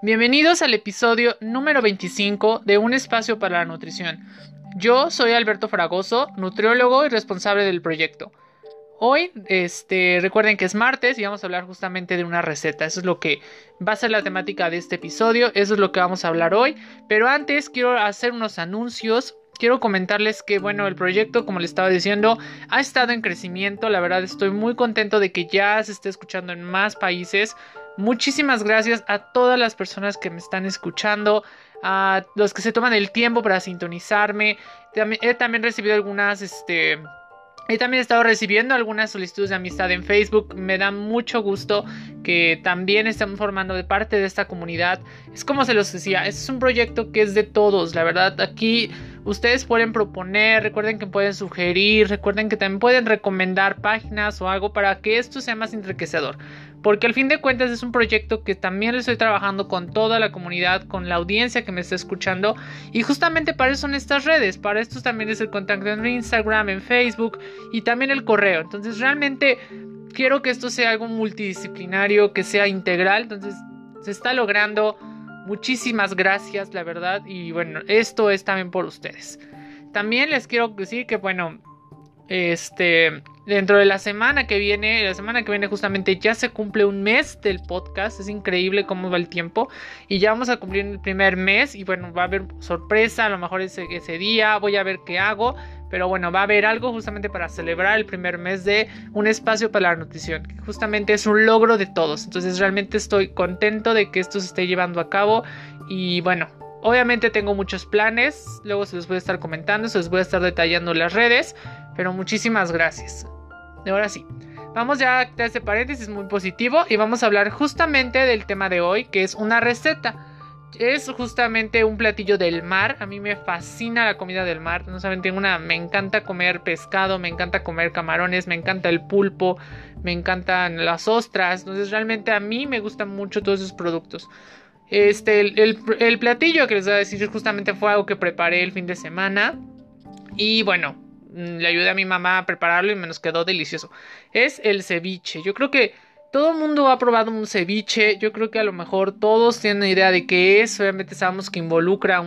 Bienvenidos al episodio número 25 de Un espacio para la nutrición. Yo soy Alberto Fragoso, nutriólogo y responsable del proyecto. Hoy, este, recuerden que es martes y vamos a hablar justamente de una receta. Eso es lo que va a ser la temática de este episodio. Eso es lo que vamos a hablar hoy. Pero antes quiero hacer unos anuncios. Quiero comentarles que, bueno, el proyecto, como les estaba diciendo, ha estado en crecimiento. La verdad, estoy muy contento de que ya se esté escuchando en más países. Muchísimas gracias a todas las personas que me están escuchando, a los que se toman el tiempo para sintonizarme. he también recibido algunas, este, He también estado recibiendo algunas solicitudes de amistad en Facebook. Me da mucho gusto que también estén formando de parte de esta comunidad. Es como se los decía, es un proyecto que es de todos. La verdad, aquí ustedes pueden proponer, recuerden que pueden sugerir, recuerden que también pueden recomendar páginas o algo para que esto sea más enriquecedor. Porque al fin de cuentas es un proyecto que también lo estoy trabajando con toda la comunidad, con la audiencia que me está escuchando. Y justamente para eso son estas redes. Para esto también es el contacto en Instagram, en Facebook y también el correo. Entonces realmente quiero que esto sea algo multidisciplinario, que sea integral. Entonces se está logrando. Muchísimas gracias, la verdad. Y bueno, esto es también por ustedes. También les quiero decir que, bueno, este, dentro de la semana que viene, la semana que viene justamente ya se cumple un mes del podcast. Es increíble cómo va el tiempo. Y ya vamos a cumplir el primer mes. Y bueno, va a haber sorpresa. A lo mejor ese, ese día voy a ver qué hago. Pero bueno, va a haber algo justamente para celebrar el primer mes de un espacio para la nutrición. Que justamente es un logro de todos. Entonces realmente estoy contento de que esto se esté llevando a cabo. Y bueno, Obviamente tengo muchos planes, luego se los voy a estar comentando, se los voy a estar detallando en las redes, pero muchísimas gracias. Ahora sí, vamos ya a este paréntesis muy positivo y vamos a hablar justamente del tema de hoy, que es una receta. Es justamente un platillo del mar. A mí me fascina la comida del mar. No saben, tengo una. Me encanta comer pescado, me encanta comer camarones, me encanta el pulpo, me encantan las ostras. Entonces, realmente a mí me gustan mucho todos esos productos. Este, el, el platillo que les voy a decir justamente fue algo que preparé el fin de semana. Y bueno, Mm, le ayudé a mi mamá a prepararlo y me nos quedó delicioso. Es el ceviche. Yo creo que todo el mundo ha probado un ceviche. Yo creo que a lo mejor todos tienen idea de qué es. Obviamente sabemos que involucra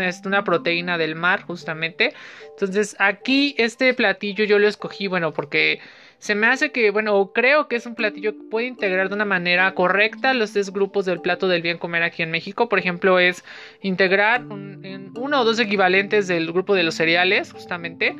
este, una, proteína del mar, justamente. Entonces, aquí este platillo yo lo escogí, bueno, porque se me hace que, bueno, creo que es un platillo que puede integrar de una manera correcta los tres grupos del plato del bien comer aquí en México. Por ejemplo, es integrar uno o dos equivalentes del grupo de los cereales, justamente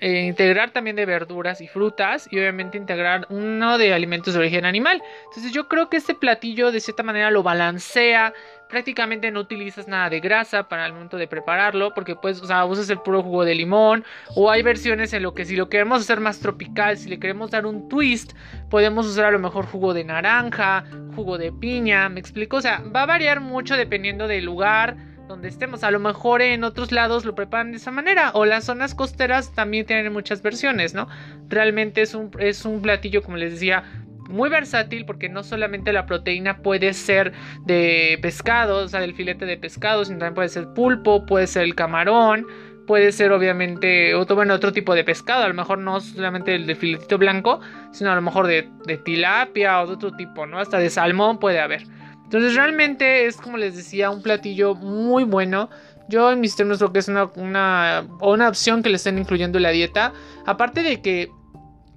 eh, integrar también de verduras y frutas y obviamente integrar uno de alimentos de origen animal. Entonces yo creo que este platillo de cierta manera lo balancea. Prácticamente no utilizas nada de grasa para el momento de prepararlo porque pues, o sea, usas el puro jugo de limón o hay versiones en lo que si lo queremos hacer más tropical, si le queremos dar un twist, podemos usar a lo mejor jugo de naranja, jugo de piña, me explico, o sea, va a variar mucho dependiendo del lugar, donde estemos. A lo mejor en otros lados lo preparan de esa manera. O las zonas costeras también tienen muchas versiones, ¿no? Realmente es un, es un platillo, como les decía, muy versátil porque no solamente la proteína puede ser de pescado, o sea, del filete de pescado, sino también puede ser pulpo, puede ser el camarón, puede ser obviamente otro, otro tipo de pescado, a lo mejor no solamente el de filetito blanco, sino a lo mejor de, de tilapia o de otro tipo, ¿no? Hasta de salmón puede haber. Entonces realmente es como les decía un platillo muy bueno. Yo en mis términos creo que es una, una, una opción que le estén incluyendo en la dieta. Aparte de que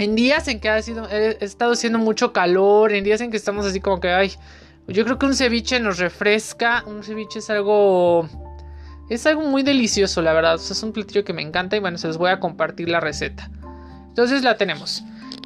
en días en que ha sido, estado haciendo mucho calor, en días en que estamos así como que, ay, yo creo que un ceviche nos refresca. Un ceviche es algo... Es algo muy delicioso, la verdad. es un platillo que me encanta y bueno, se les voy a compartir la receta. Entonces la tenemos.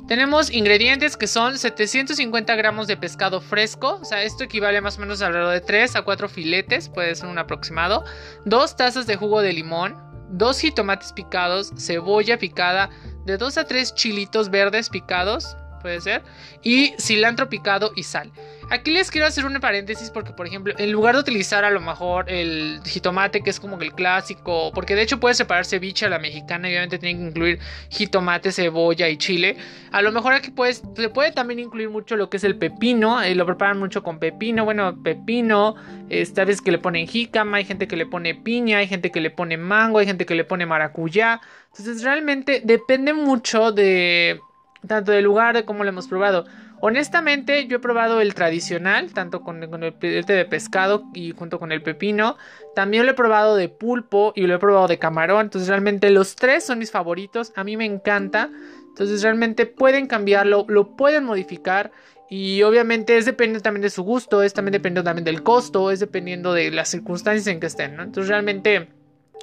Tenemos ingredientes que son 750 gramos de pescado fresco, o sea, esto equivale más o menos alrededor de 3 a 4 filetes, puede ser un aproximado, 2 tazas de jugo de limón, 2 jitomates picados, cebolla picada, de 2 a 3 chilitos verdes picados, puede ser, y cilantro picado y sal. Aquí les quiero hacer un paréntesis porque, por ejemplo, en lugar de utilizar a lo mejor el jitomate, que es como el clásico, porque de hecho puede separar ceviche a la mexicana y obviamente tiene que incluir jitomate, cebolla y chile. A lo mejor aquí pues, se puede también incluir mucho lo que es el pepino, eh, lo preparan mucho con pepino, bueno, pepino, esta vez que le ponen jícama, hay gente que le pone piña, hay gente que le pone mango, hay gente que le pone maracuyá. Entonces realmente depende mucho de tanto del lugar de cómo lo hemos probado. Honestamente, yo he probado el tradicional, tanto con, el filete de pescado y junto con el pepino. También lo he probado de pulpo y lo he probado de camarón. Entonces, realmente los tres son mis favoritos. A mí me encanta. Entonces, realmente pueden cambiarlo, lo pueden modificar. Y obviamente es dependiendo también de su gusto, es también dependiendo también del costo, es dependiendo de las circunstancias en que estén. Entonces, realmente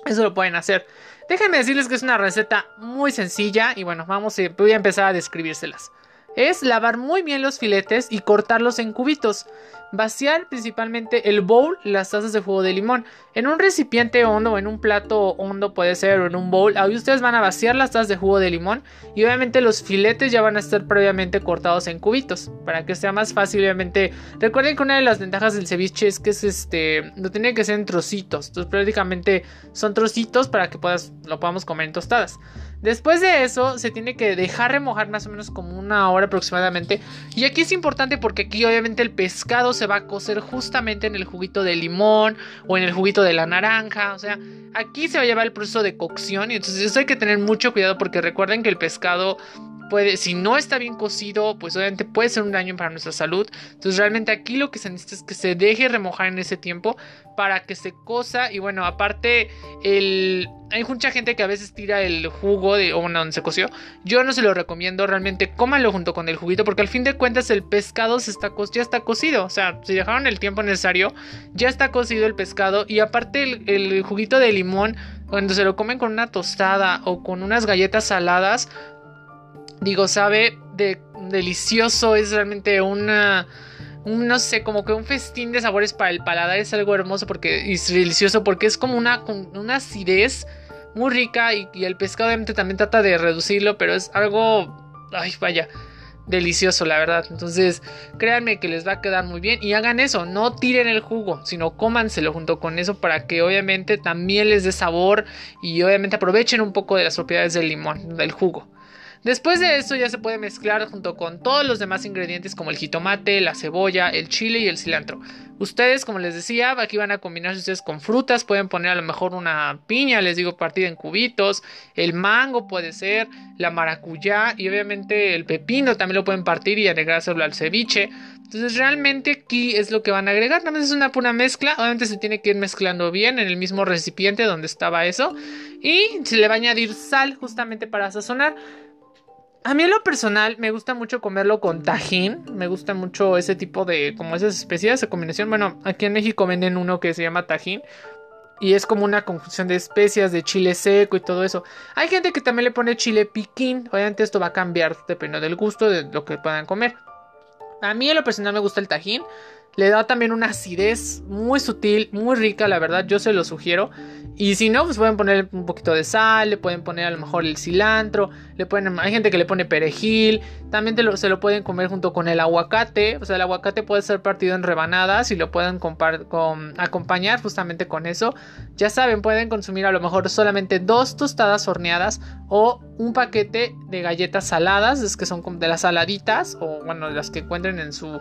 eso lo pueden hacer. Déjenme decirles que es una receta muy sencilla y bueno, vamos a, voy a empezar a describírselas es lavar muy bien los filetes y cortarlos en cubitos. Vaciar principalmente el bowl, las tazas de jugo de limón. En un recipiente hondo o en un plato hondo puede ser o en un bowl. Ahí ustedes van a vaciar las tazas de jugo de limón y obviamente los filetes ya van a estar previamente cortados en cubitos para que sea más fácil. Obviamente recuerden que una de las ventajas del ceviche es que es este, no tiene que ser en trocitos. Entonces prácticamente son trocitos para que puedas, lo podamos comer en tostadas. Después de eso se tiene que dejar remojar más o menos como una hora aproximadamente. Y aquí es importante porque aquí obviamente el pescado se va a cocer justamente en el juguito de limón o en el juguito de la naranja. O sea, aquí se va a llevar el proceso de cocción y entonces eso hay que tener mucho cuidado porque recuerden que el pescado si no está bien cocido, pues obviamente puede ser un daño para nuestra salud. Entonces realmente aquí lo que se necesita es que se deje remojar en ese tiempo para que se cosa. Y bueno, aparte, el, hay mucha gente que a veces tira el jugo de o donde se coció. Yo no se lo recomiendo, realmente cómanlo junto con el juguito porque al fin de cuentas el pescado se está ya está cocido. O sea, si dejaron el tiempo necesario, ya está cocido el pescado. Y aparte el juguito de limón, cuando se lo comen con una tostada o con unas galletas saladas, Digo, sabe de delicioso, es realmente una... Un, no sé, como que un festín de sabores para el paladar es algo hermoso porque es delicioso porque es como una, una acidez muy rica y, y, el pescado obviamente también trata de reducirlo, pero es algo, ay vaya, delicioso la verdad. Entonces créanme que les va a quedar muy bien y hagan eso, no tiren el jugo, sino cómanselo junto con eso para que obviamente también les dé sabor y obviamente aprovechen un poco de las propiedades del limón, del jugo. Después de eso ya se puede mezclar junto con todos los demás ingredientes como el jitomate, la cebolla, el chile y el cilantro. Ustedes, como les decía, aquí van a combinar ustedes con frutas, pueden poner a lo mejor una piña, les digo, partida en cubitos, el mango puede ser, la maracuyá y obviamente el pepino también lo pueden partir y agregárselo al ceviche. Entonces realmente aquí es lo que van a agregar, nada más es una pura mezcla, obviamente se tiene que ir mezclando bien en el mismo recipiente donde estaba eso y se le va a añadir sal justamente para sazonar. A mí en lo personal me gusta mucho comerlo con tajín. Me gusta mucho ese tipo de, como esas especias de combinación. Bueno, aquí en México venden uno que se llama tajín. Y es como una confusión de especias, de chile seco y todo eso. Hay gente que también le pone chile piquín. Obviamente esto va a cambiar dependiendo del gusto de lo que puedan comer. A mí en lo personal me gusta el tajín. Le da también una acidez muy sutil, muy rica, la verdad, yo se lo sugiero. Y si no, pues pueden poner un poquito de sal, le pueden poner a lo mejor el cilantro, le pueden, hay gente que le pone perejil, también se lo pueden comer junto con el aguacate, o sea, el aguacate puede ser partido en rebanadas y lo pueden acompañar justamente con eso. Ya saben, pueden consumir a lo mejor solamente dos tostadas horneadas o un paquete de galletas saladas, es que son de las saladitas o bueno, las que encuentren en su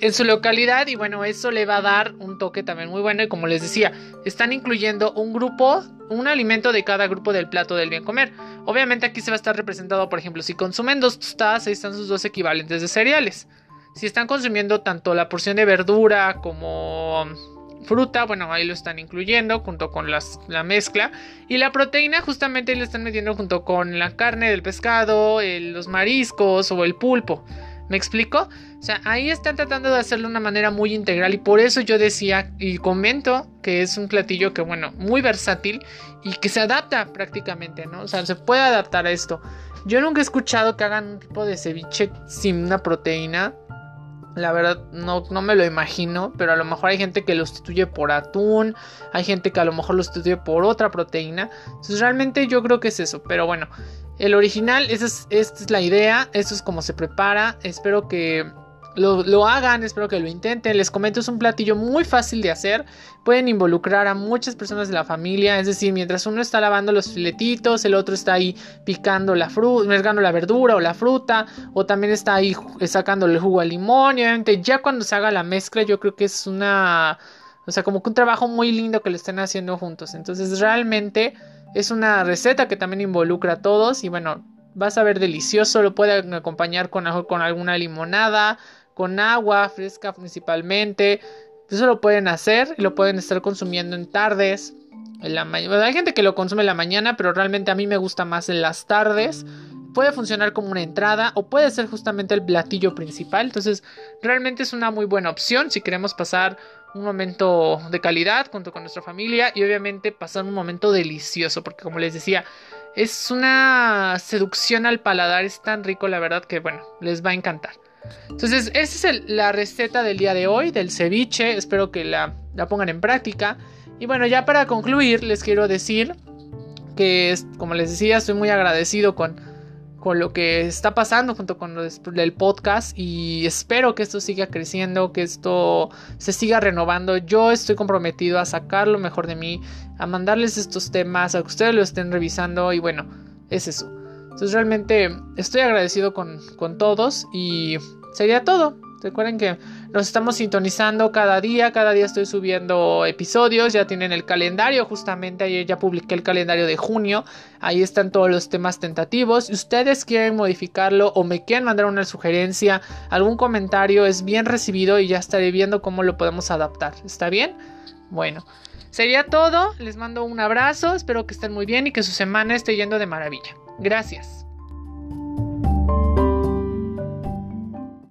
en su localidad y bueno, eso le va a dar un toque también muy bueno y como les decía, están incluyendo un grupo, un alimento de cada grupo del plato del bien comer. Obviamente aquí se va a estar representado, por ejemplo, si consumen dos tostadas, ahí están sus dos equivalentes de cereales. Si están consumiendo tanto la porción de verdura como fruta, bueno, ahí lo están incluyendo junto con la mezcla. Y la proteína justamente lo están metiendo junto con la carne del pescado, los mariscos o el pulpo. ¿Me explico? O sea, ahí están tratando de hacerlo de una manera muy integral y por eso yo decía y comento que es un platillo que, bueno, muy versátil y que se adapta prácticamente, ¿no? O sea, se puede adaptar a esto. Yo nunca he escuchado que hagan un tipo de ceviche sin una proteína. La verdad no, no me lo imagino, pero a lo mejor hay gente que lo sustituye por atún, hay gente que a lo mejor lo sustituye por otra proteína. Entonces realmente yo creo que es eso, pero bueno, el original, esta es la idea, esto es como se prepara, espero que lo, hagan, espero que lo intenten. Les comento, es un platillo muy fácil de hacer. Pueden involucrar a muchas personas de la familia. Es decir, mientras uno está lavando los filetitos, el otro está ahí picando la fruta, mezclando la verdura o la fruta. O también está ahí sacando el jugo al limón. Y obviamente ya cuando se haga la mezcla, yo creo que es una... O sea, como que un trabajo muy lindo que lo estén haciendo juntos. Entonces realmente es una receta que también involucra a todos y bueno, va a saber delicioso, lo pueden acompañar con, con alguna limonada, con agua fresca principalmente. Eso lo pueden hacer y lo pueden estar consumiendo en tardes. En la hay gente que lo consume en la mañana, pero realmente a mí me gusta más en las tardes. Puede funcionar como una entrada o puede ser justamente el platillo principal. Entonces, realmente es una muy buena opción si queremos pasar un momento de calidad junto con nuestra familia y obviamente pasar un momento delicioso, porque como les decía, es una seducción al paladar, es tan rico la verdad que bueno, les va a encantar. Entonces, esa es la receta del día de hoy, del ceviche. Espero que la, la pongan en práctica. Y bueno, ya para concluir, les quiero decir que, como les decía, estoy muy agradecido con, con lo que está pasando junto con el podcast y espero que esto siga creciendo, que esto se siga renovando. Yo estoy comprometido a sacar lo mejor de mí, a mandarles estos temas, a que ustedes lo estén revisando y bueno, es eso. Entonces realmente estoy agradecido con, con todos y sería todo. Recuerden que nos estamos sintonizando cada día, cada día estoy subiendo episodios, ya tienen el calendario, justamente ayer ya publiqué el calendario de junio, ahí están todos los temas tentativos. Si ustedes quieren modificarlo o me quieren mandar una sugerencia, algún comentario, es bien recibido y ya estaré viendo cómo lo podemos adaptar. ¿Está bien? Bueno, sería todo, les mando un abrazo, espero que estén muy bien y que su semana esté yendo de maravilla. Gracias.